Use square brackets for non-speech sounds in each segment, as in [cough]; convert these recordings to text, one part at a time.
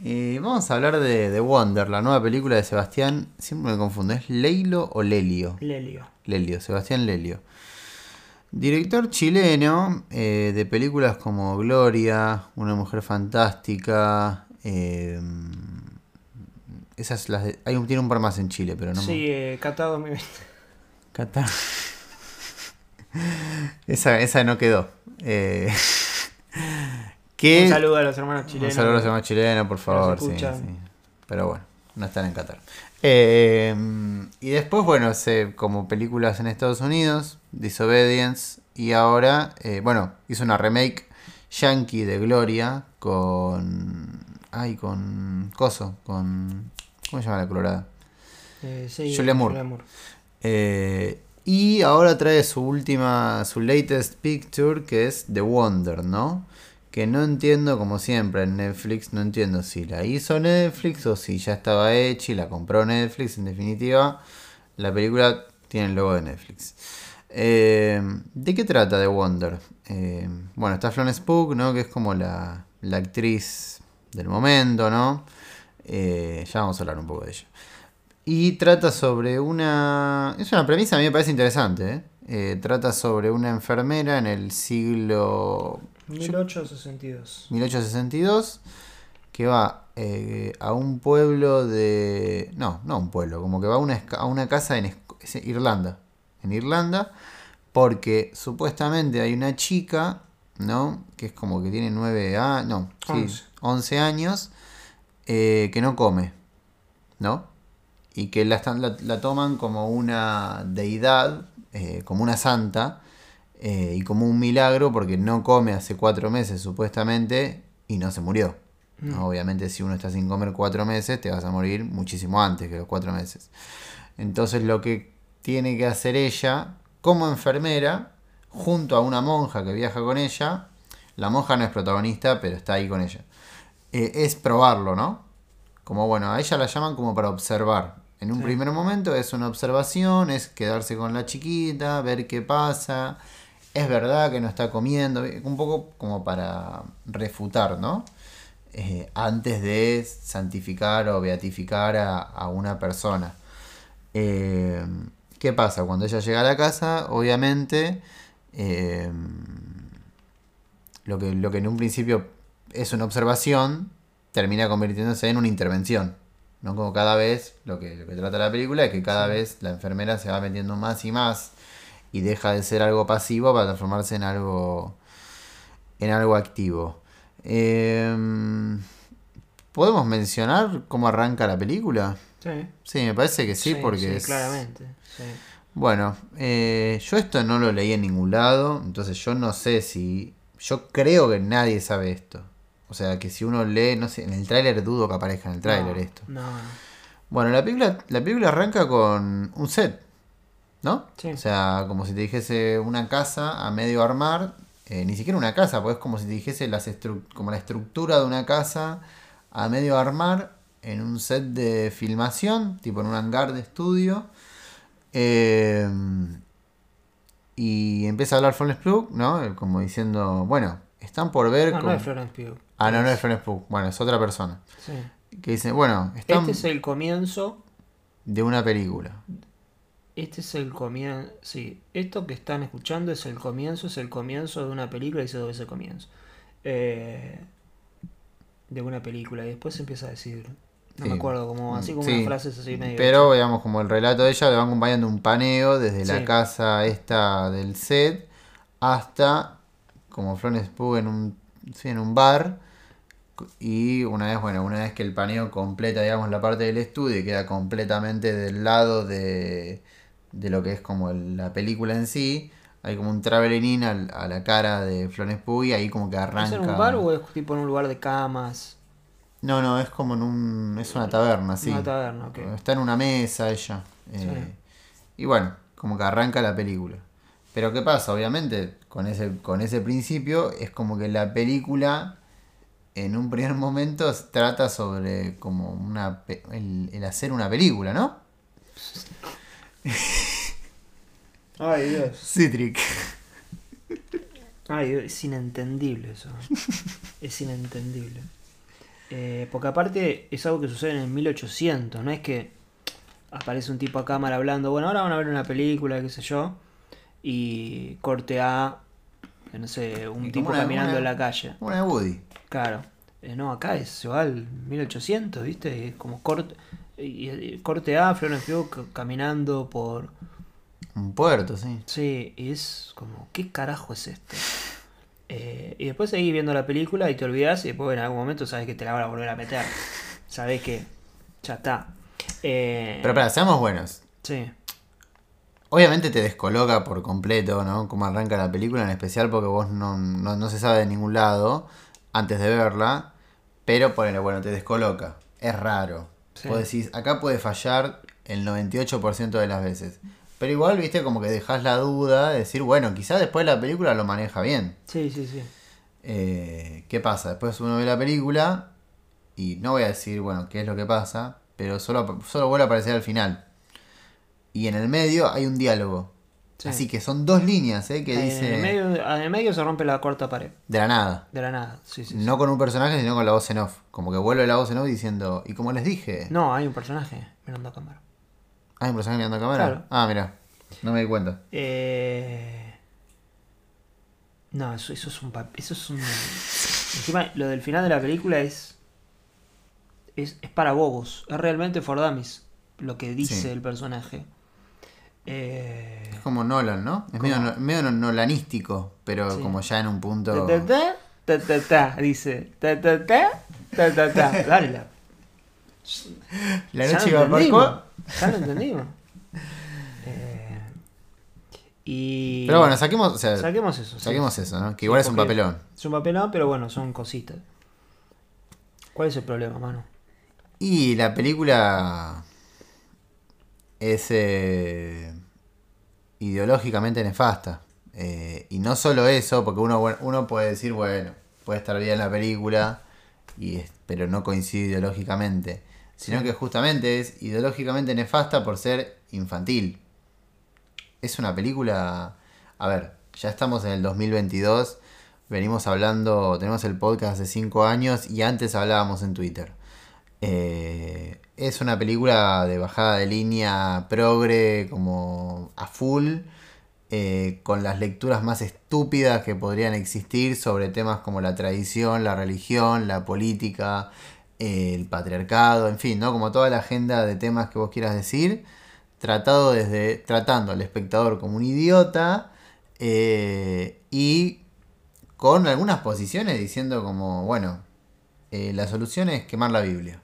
Vamos a hablar de The Wonder, la nueva película de Sebastián. Siempre me confundo, ¿es Leilo o Lelio? Lelio. Lelio, Sebastián Lelio. Director chileno eh, de películas como Gloria, Una mujer fantástica. eh, esas las de- hay un, tiene un par más en Chile, pero no me- Sí, eh, Catado mi Qatar. [laughs] esa, esa no quedó. Eh, [laughs] que- Un saludo a los hermanos Un chilenos. saludo a los demás chilenos, por favor. sí, escuchan. sí. Pero bueno, no están en Qatar. Eh, y después, bueno, se, como películas en Estados Unidos, Disobedience. Y ahora, eh, bueno, hizo una remake yankee de Gloria con. Ay, con. Coso, con. ¿Cómo se llama la colorada? Eh, sí, Julia Moore. Eh, y ahora trae su última, su latest picture, que es The Wonder, ¿no? Que no entiendo, como siempre, en Netflix, no entiendo si la hizo Netflix o si ya estaba hecha y la compró Netflix. En definitiva, la película tiene el logo de Netflix. Eh, ¿De qué trata The Wonder? Eh, bueno, está Florence Pugh, ¿no? Que es como la, la actriz del momento, ¿no? Eh, ya vamos a hablar un poco de ella. Y trata sobre una... Es una premisa, a mí me parece interesante. trata sobre una enfermera en el siglo 1862. 1862 que va eh, a un pueblo de... No, no a un pueblo, como que va a una, a una casa en Irlanda. En Irlanda, porque supuestamente hay una chica, ¿no? Que es como que tiene 9 años, no, sí, Once. 11 años, eh, que no come, ¿no? Y que la, la, la toman como una deidad, eh, como una santa, eh, y como un milagro porque no come hace cuatro meses supuestamente y no se murió. ¿no? Obviamente si uno está sin comer cuatro meses te vas a morir muchísimo antes que los cuatro meses. Entonces lo que tiene que hacer ella como enfermera, junto a una monja que viaja con ella, la monja no es protagonista pero está ahí con ella, eh, es probarlo, ¿no? Como bueno, a ella la llaman como para observar. En un Sí. primer momento es una observación, es quedarse con la chiquita, ver qué pasa. Es verdad que no está comiendo, un poco como para refutar, ¿no? Eh, antes de santificar o beatificar a, a una persona. Eh, ¿Qué pasa? Cuando ella llega a la casa, obviamente, eh, lo, que, lo que en un principio es una observación, termina convirtiéndose en una intervención. ¿no? Como cada vez, lo que, lo que trata la película es que cada vez la enfermera se va metiendo más y más y deja de ser algo pasivo para transformarse en algo, en algo activo. Eh, ¿Podemos mencionar cómo arranca la película? Sí. Sí, me parece que sí, porque es... claramente. sí. Bueno, eh, yo esto no lo leí en ningún lado, entonces yo no sé si... Yo creo que nadie sabe esto. O sea, que si uno lee, no sé, en el tráiler dudo que aparezca en el tráiler No, esto. No, no. Bueno, la película, la película arranca con un set, ¿no? Sí. O sea, como si te dijese una casa a medio armar, eh, ni siquiera una casa, pues es como si te dijese las como la estructura de una casa a medio armar en un set de filmación, tipo en un hangar de estudio. Eh, y empieza a hablar Florence Pugh, ¿no? Como diciendo, bueno, están por ver... No, no es Florence Pugh. Ah, no, no es Florence Pugh, bueno, es otra persona. Sí. Que dice, bueno, están Este es el comienzo. de una película. Este es el comienzo. Sí, esto que están escuchando es el comienzo, es el comienzo de una película, dice dos veces comienzo. Eh, de una película. Y después empieza a decir. No Sí. me acuerdo, como así como Sí. unas frases así medio. Pero, digamos, como el relato de ella le va acompañando un paneo desde la casa esta del set hasta como Florence Pugh en un, sí, en un bar. Y una vez, bueno, una vez que el paneo completa, digamos, la parte del estudio y queda completamente del lado de, de lo que es como el- la película en sí, hay como un traveling in al- a la cara de Florence Pugh y ahí como que ¿Es arranca. en un bar o es tipo en un lugar de camas? No, no, es como en un. Es una taberna, sí. Una taberna, ok. Está en una mesa ella. eh, Y bueno, como que arranca la película. Pero ¿qué pasa? Obviamente, con ese, con ese principio, es como que la película, en un primer [laughs] momento, trata sobre como una el, el hacer una película, ¿no? [laughs] Ay, Dios. Citric. Ay, Dios, es inentendible eso. es inentendible. Eh, porque aparte es algo que sucede en el 1800, no es que aparece un tipo a cámara hablando, bueno, ahora van a ver una película, qué sé yo, y corte a, no sé, un tipo una- caminando una- en la calle. Una de Woody. Claro. Eh, no, acá es, se va al 1800, ¿viste? Es como corte, y, y corte A, Florence Pugh ca- caminando por... Un puerto, sí. Sí, y es como, ¿qué carajo es esto? Eh, y después seguís viendo la película y te olvidas y después en algún momento sabes que te la van a volver a meter. Sabes que ya está. Eh, Pero para, seamos buenos. Sí, Obviamente te descoloca por completo, ¿no? Cómo arranca la película, en especial porque vos no, no, no se sabe de ningún lado antes de verla. Pero ponele, bueno, te descoloca. Es raro. Sí. Vos decís, acá puede fallar el 98% de las veces. Pero igual, viste, como que dejás la duda de decir, bueno, quizás después la película lo maneja bien. sí, sí, sí. Eh, ¿Qué pasa? Después uno ve la película y no voy a decir, bueno, qué es lo que pasa, pero solo, solo vuelve a aparecer al final. Y en el medio hay un diálogo. Sí. Así que son dos líneas, ¿eh? Que dice En el, medio, en el medio se rompe la cuarta pared, de la nada. de la nada. Sí, sí, sí. No con un personaje, sino con la voz en off. Como que vuelve la voz en off diciendo, y como les dije, No, hay un personaje mirando a cámara. ¿hay un personaje mirando a cámara? Claro. Ah, mira, no me di cuenta. Eh... No, eso, eso es un... Eso es un... Encima, lo del final de la película es... Es, es para bobos. Es realmente for dummies lo que dice Sí. el personaje. Eh... Es como Nolan, ¿no? Es medio, medio no- nolanístico, pero Sí. como ya en un punto... Ta, ta, ta, ta, ta, dice. Ta, ta, ta, ta, ta, ta. [laughs] Dale, la, La noche iba cuá. Ya lo entendimos. Eh, y... Pero bueno, saquemos, o sea, saquemos eso. sí. saquemos eso, ¿no? Que igual es un papelón. Es un papelón, pero bueno, son cositas. ¿Cuál es el problema, mano? Y la película es eh, ideológicamente nefasta. Eh, y no solo eso, porque uno, uno puede decir, bueno, puede estar bien la película, y es- pero no coincide ideológicamente. Sino que justamente es ideológicamente nefasta por ser infantil. Es una película... A ver, ya estamos en el 2022, venimos hablando, tenemos el podcast hace 5 años y antes hablábamos en Twitter. Eh, es una película de bajada de línea progre como a full, eh, con las lecturas más estúpidas que podrían existir sobre temas como la tradición, la religión, la política, eh, el patriarcado, en fin, ¿no? Como toda la agenda de temas que vos quieras decir, tratado desde, tratando al espectador como un idiota y con algunas posiciones diciendo como, bueno, la solución es quemar la Biblia,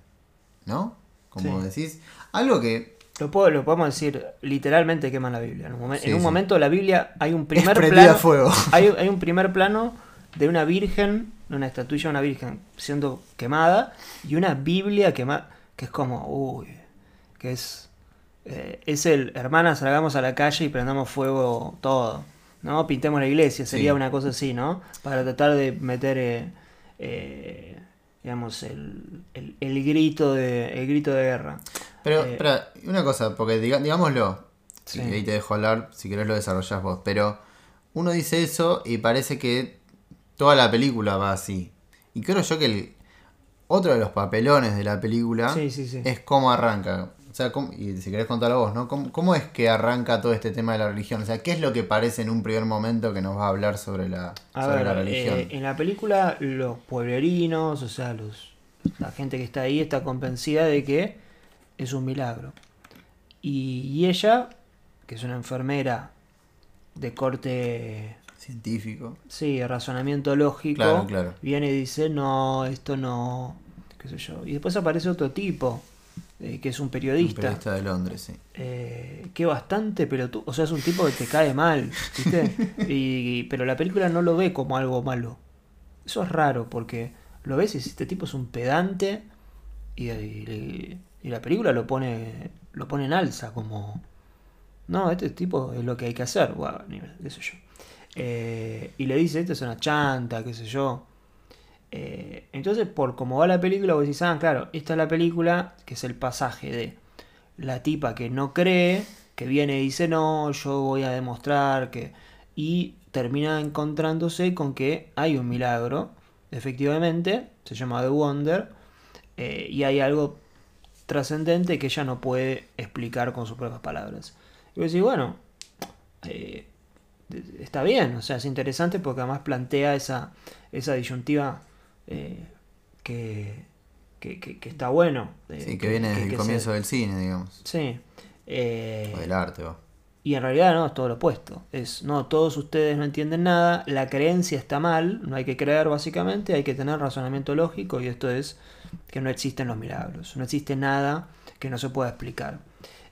¿no? Como Sí. decís, algo que Lo, puedo, lo podemos decir literalmente queman la Biblia. En un, momen- Sí, en un sí. momento la Biblia hay un primer es plano. fuego. [laughs] Hay, hay un primer plano de una virgen, de una estatuilla de una virgen siendo quemada y una Biblia quemada. Que es como, uy, que es. eh, es el, hermanas, salgamos a la calle y prendamos fuego todo. ¿No? Pintemos la iglesia, sería Sí. una cosa así, ¿no? Para tratar de meter. eh, eh, digamos, el, el, el grito de, el grito de guerra. Pero, Eh, espera, una cosa, porque diga- digámoslo, Sí. y ahí te dejo hablar, si querés lo desarrollás vos, pero uno dice eso y parece que toda la película va así. Y creo yo que el otro de los papelones de la película Sí, sí, sí. es cómo arranca. O sea, cómo- y si querés contarlo vos, ¿no? ¿Cómo, cómo es que arranca todo este tema de la religión? O sea, ¿qué es lo que parece en un primer momento que nos va a hablar sobre la, A sobre ver, la religión? eh, en la película los pueblerinos, o sea, los, la gente que está ahí está convencida de que es un milagro. Y, y ella, que es una enfermera de corte, Científico. sí, razonamiento lógico, Claro, claro. viene y dice, no, esto no, qué sé yo. Y después aparece otro tipo, eh, que es un Un periodista. periodista de Londres, sí. Eh, que bastante pelotudo. O sea, es un tipo que te cae mal, ¿viste? y, pero la película no lo ve como algo malo. Eso es raro porque lo ves y este tipo es un pedante y, y- y la película lo pone lo pone en alza como no, este tipo es lo que hay que hacer, Buah, ni- qué sé yo. Eh, y le dice, este es una chanta, qué sé yo. Eh, entonces, por cómo va la película, vos decís, ah, claro, esta es la película, que es el pasaje de la tipa que no cree, que viene y dice, no, yo voy a demostrar que... Y termina encontrándose con que hay un milagro, efectivamente, se llama The Wonder, eh, y hay algo trascendente que ella no puede explicar con sus propias palabras. Y vos decís, bueno, eh, está bien, o sea, es interesante porque además plantea esa, esa disyuntiva eh, que, que, que- que está bueno. eh, Sí, que viene desde el se- comienzo del cine, digamos. Sí. Eh, O del arte, va. y en realidad no, es todo lo opuesto. Es, no, todos ustedes no entienden nada, la creencia está mal, no hay que creer básicamente, hay que tener razonamiento lógico y esto es que no existen los milagros, no existe nada que no se pueda explicar.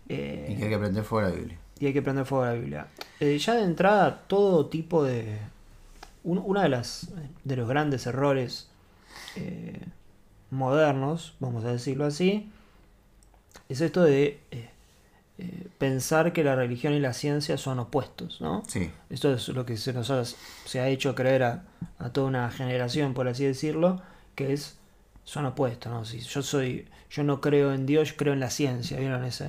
Eh, Y que hay que aprender fuera de la Biblia. y hay que prender fuego a la Biblia. Eh, ya de entrada, todo tipo de... un- una de las de los grandes errores eh, modernos, vamos a decirlo así, es esto de eh, eh, pensar que la religión y la ciencia son opuestos, ¿no? Sí, Esto es lo que se nos ha, se ha hecho creer a, a toda una generación, por así decirlo, que es son opuestos, ¿no? Si yo soy, yo no creo en Dios, yo creo en la ciencia, ¿vieron ese?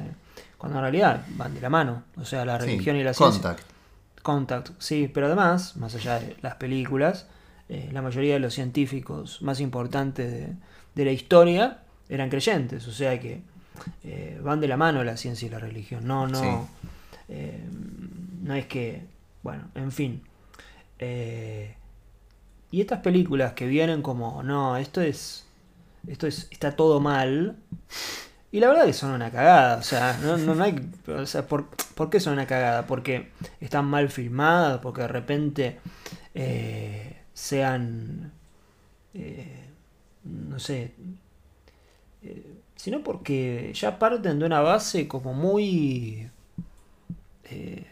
Cuando en realidad van de la mano, o sea, la sí. religión y la ciencia. Contact. Contact, sí, pero además, más allá de las películas, eh, la mayoría de los científicos más importantes de, de la historia eran creyentes, o sea que eh, van de la mano la ciencia y la religión. No, no, Sí. eh, no es que, bueno, en fin. Y estas películas que vienen como, no, esto es, esto es, está todo mal. Y la verdad que son una cagada, o sea, no, no, no hay, o sea, ¿por, ¿por qué son una cagada? Porque están mal filmadas, porque de repente eh, sean, eh, no sé, eh, sino porque ya parten de una base como muy, eh,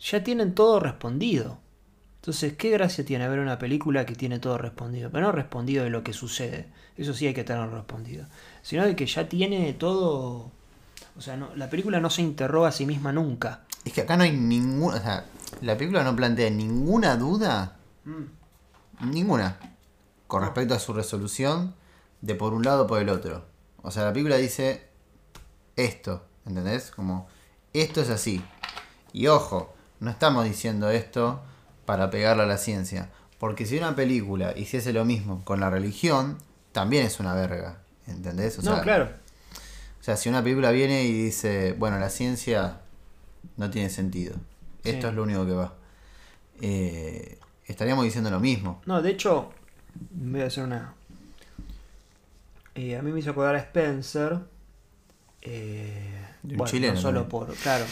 ya tienen todo respondido. Entonces, ¿qué gracia tiene ver una película que tiene todo respondido? Pero no respondido de lo que sucede. Eso sí hay que tenerlo respondido. Sino de que ya tiene todo... O sea, no, la película no se interroga a sí misma nunca. Es que acá no hay ninguna. O sea, la película no plantea ninguna duda. Ninguna. Con respecto a su resolución de por un lado o por el otro. O sea, la película dice esto. ¿Entendés? Como esto es así. Y ojo, no estamos diciendo esto para pegarle a la ciencia. Porque si una película hiciese lo mismo con la religión, también es una verga. ¿Entendés? O no, sea, claro. O sea, si una película viene y dice, bueno, la ciencia no tiene sentido, esto Sí. es lo único que va, eh, estaríamos diciendo lo mismo. No, de hecho, voy a hacer una. eh, a mí me hizo acordar a Spencer. eh, De un bueno, chileno no solo por. Claro.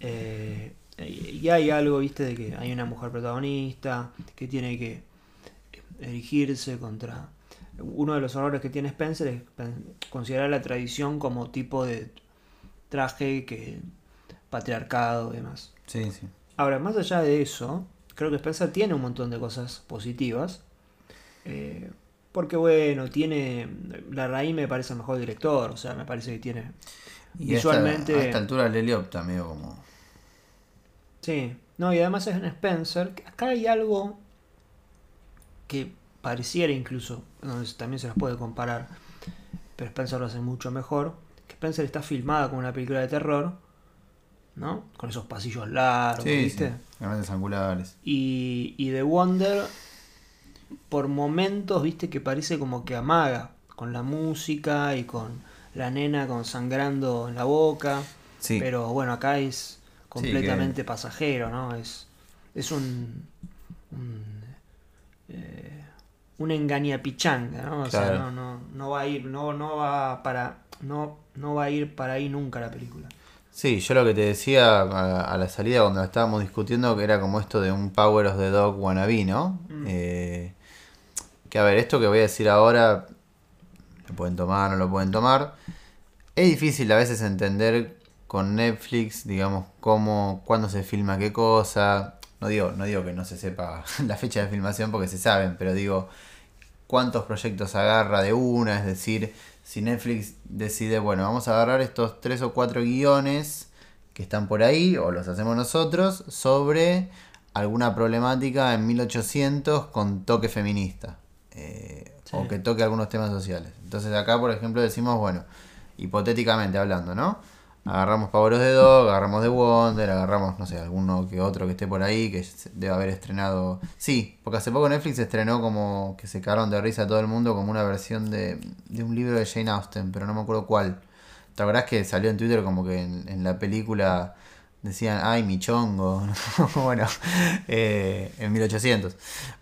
eh, y hay algo, viste, de que hay una mujer protagonista que tiene que erigirse contra. Uno de los errores que tiene Spencer es considerar la tradición como tipo de traje que. patriarcado y demás. Sí, sí. Ahora, más allá de eso, creo que Spencer tiene un montón de cosas positivas. Eh, porque, bueno, tiene. La raíz me parece el mejor director, o sea, me parece que tiene. Y a esta- Visualmente- a esta altura Lely opta medio como... Sí, no, y además es en Spencer. Acá hay algo que pareciera incluso, donde también se las puede comparar, pero Spencer lo hace mucho mejor. Que Spencer está filmada como una película de terror, ¿no? Con esos pasillos largos, Sí, sí, ¿viste? Grandes angulares. Y, y The Wonder, por momentos, viste que parece como que amaga con la música y con la nena con sangrando en la boca. Sí, Pero bueno, acá es completamente pasajero, ¿no? Es, es un. un, eh, un engañapichanga, ¿no? O sea, no, no, no va a ir, no, no va para. No, no va a ir para ahí nunca la película. Sí, yo lo que te decía a, a la salida cuando estábamos discutiendo que era como esto de un Power of the Dog wannabe, ¿no? Mm. Eh, que a ver, esto que voy a decir ahora, lo pueden tomar, no lo pueden tomar. Es difícil a veces entender con Netflix, digamos, cómo, cuándo se filma qué cosa. No digo, no digo que no se sepa [laughs] la fecha de filmación porque se saben, pero digo cuántos proyectos agarra de una, es decir, si Netflix decide, bueno, vamos a agarrar estos tres o cuatro guiones que están por ahí, o los hacemos nosotros, sobre alguna problemática en 1800 con toque feminista, eh, Sí. o que toque algunos temas sociales. Entonces acá, por ejemplo, decimos, bueno, hipotéticamente hablando, ¿no? Agarramos of the Dog, agarramos The Wonder, agarramos, no sé, alguno que otro que esté por ahí, que debe haber estrenado. Sí, porque hace poco Netflix estrenó como que se cagaron de risa a todo el mundo como una versión de, de un libro de Jane Austen, pero no me acuerdo cuál. ¿Te acordás que salió en Twitter como que en, la película decían, ay, mi chongo? [laughs] [laughs] bueno, eh, en 1800.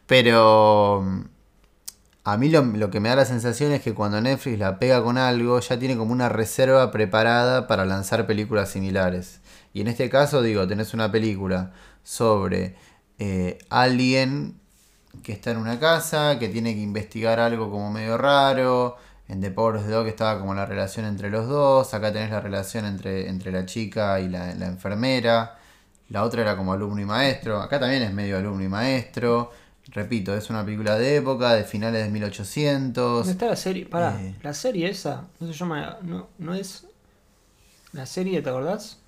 Pero a mí lo, que me da la sensación es que cuando Netflix la pega con algo, ya tiene como una reserva preparada para lanzar películas similares. Y en este caso, digo, tenés una película sobre eh, alguien que está en una casa, que tiene que investigar algo como medio raro. En The Power of the Dog estaba como la relación entre los dos. Acá tenés la relación entre, entre la chica y la enfermera. La otra era como alumno y maestro. Acá también es medio alumno y maestro. Repito, es una película de época, de finales de 1800. ¿Dónde está la serie? Pará, Eh. la serie esa, no se llama, no, no es la serie, ¿te acordás?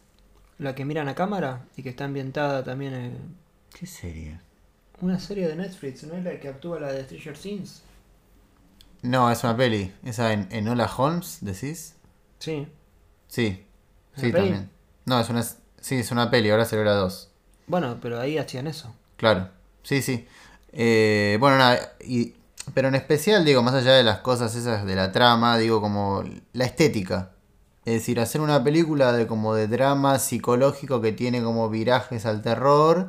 La que miran a cámara y que está ambientada también en ¿Qué serie? una serie de Netflix, ¿no es la que actúa la de Stranger Things? No, es una peli. ¿Esa en Enola Holmes, decís? Sí. Sí. ¿Es Sí, peli? también. No, es una, sí, es una peli, ahora salió la 2. Bueno, pero ahí hacían eso. Claro, sí, sí. Eh, bueno, nada, y, pero en especial, digo, más allá de las cosas esas de la trama, digo, como la estética. Es decir, hacer una película de como de drama psicológico que tiene como virajes al terror.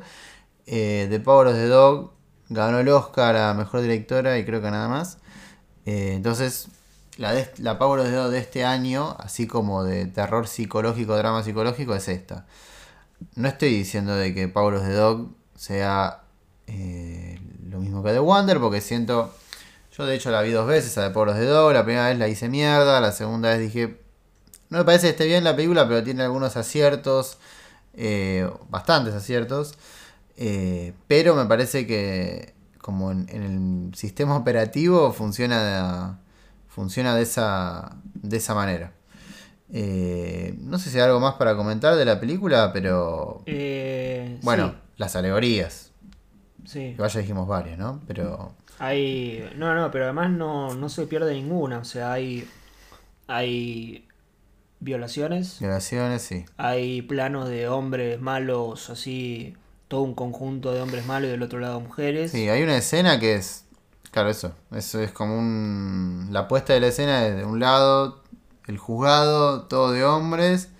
Eh, The Power of the Dog ganó el Oscar a Mejor Directora y creo que nada más. Eh, entonces, la, la Power of the Dog de este año, así como de terror psicológico, drama psicológico, es esta. No estoy diciendo de que Power of the Dog sea eh, lo mismo que The Wonder, porque siento. Yo de hecho la vi dos veces a The Power of the Dog. La primera vez la hice mierda, la segunda vez dije. No me parece que esté bien la película, pero tiene algunos aciertos, eh, bastantes aciertos. eh, pero me parece que, como en, en el sistema operativo, funciona de, funciona de, esa, de esa manera. Eh, no sé si hay algo más para comentar de la película, pero Eh, bueno, las alegorías. Sí, vaya dijimos varias, ¿no? Pero Hay, no, no, pero además no, no se pierde ninguna. O sea, hay, hay violaciones, violaciones, sí. hay planos de hombres malos, así, todo un conjunto de hombres malos y del otro lado mujeres. Sí, hay una escena que es. Claro, eso. Eso es como un. La puesta de la escena es de un lado, el juzgado, todo de hombres,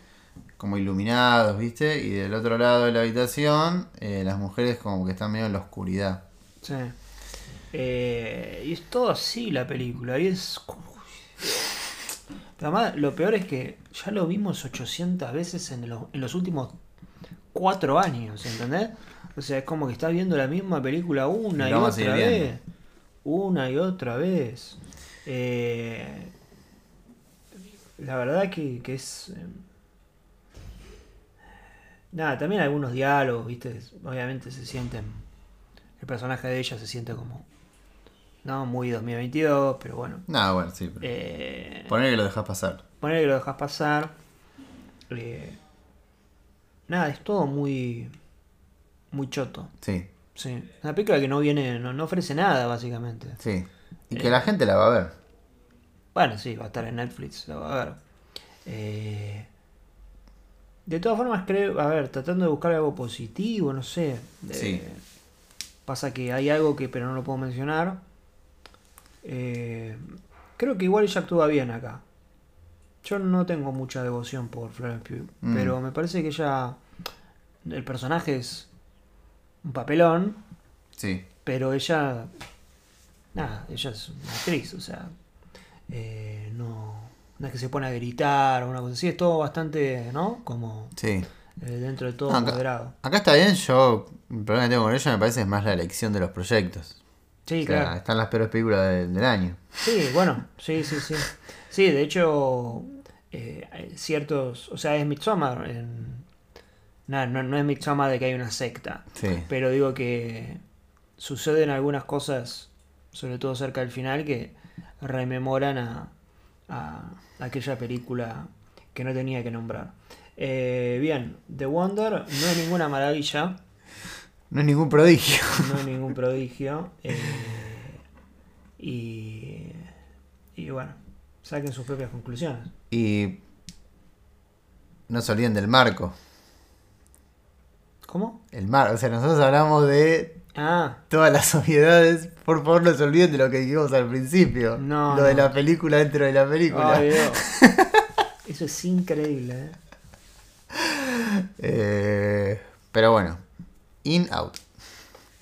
como iluminados, ¿viste? Y del otro lado de la habitación, eh, las mujeres como que están medio en la oscuridad. Sí. Eh, y es todo así la película. Y es. Además, lo peor es que ya lo vimos 800 veces en, los- en los últimos cuatro años, ¿entendés? O sea, es como que estás viendo la misma película una Y otra vez. Una y otra vez. Eh, la verdad que, que es. Eh, Nada, también algunos diálogos, ¿viste? Obviamente se sienten. El personaje de ella se siente como. No, muy 2022, pero bueno. Nada, bueno, sí. Pero... Eh, Poner que lo dejas pasar. poner que lo dejas pasar. eh, nada, es todo muy. Muy choto. Sí, Sí. Una película que no viene. No, no ofrece nada, básicamente. sí. Y que la gente la va a ver. Bueno, sí, va a estar en Netflix, lo va a ver. Eh, de todas formas, creo, a ver, tratando de buscar algo positivo, no sé. eh, Sí. Pasa que hay algo que, pero no lo puedo mencionar. Eh, creo que igual ella actúa bien acá. Yo no tengo mucha devoción por Florence Pugh, Mm. pero me parece que ella, el personaje es un papelón, Sí. pero ella, nada, ella es una actriz, o sea, eh, no, no es que se pone a gritar o una cosa así, es todo bastante, ¿no? Como Sí. eh, dentro de todo No, acá- moderado. Acá está bien, yo. El problema que tengo con ella me parece es más la elección de los proyectos. Sí, o sea, claro. están las peores películas de- del año. Sí, bueno, sí, sí, sí. Sí, de hecho, eh, ciertos, o sea, es Midsommar. En, no, no, no es Midsommar de que hay una secta, Sí. pero digo que suceden algunas cosas, sobre todo cerca del final, que rememoran a, a aquella película que no tenía que nombrar. Eh, bien, The Wonder no es ninguna maravilla, No es ningún prodigio. no es ningún prodigio. eh, y, y bueno, saquen sus propias conclusiones. Y no se olviden del marco. ¿Cómo? El mar, o sea, nosotros hablamos de Ah, todas las obviedades. Por favor, no se olviden de lo que dijimos al principio. No, Lo de no. la película dentro de la película. ay, Dios. [laughs] Eso es increíble, ¿eh? Eh, pero bueno, in out.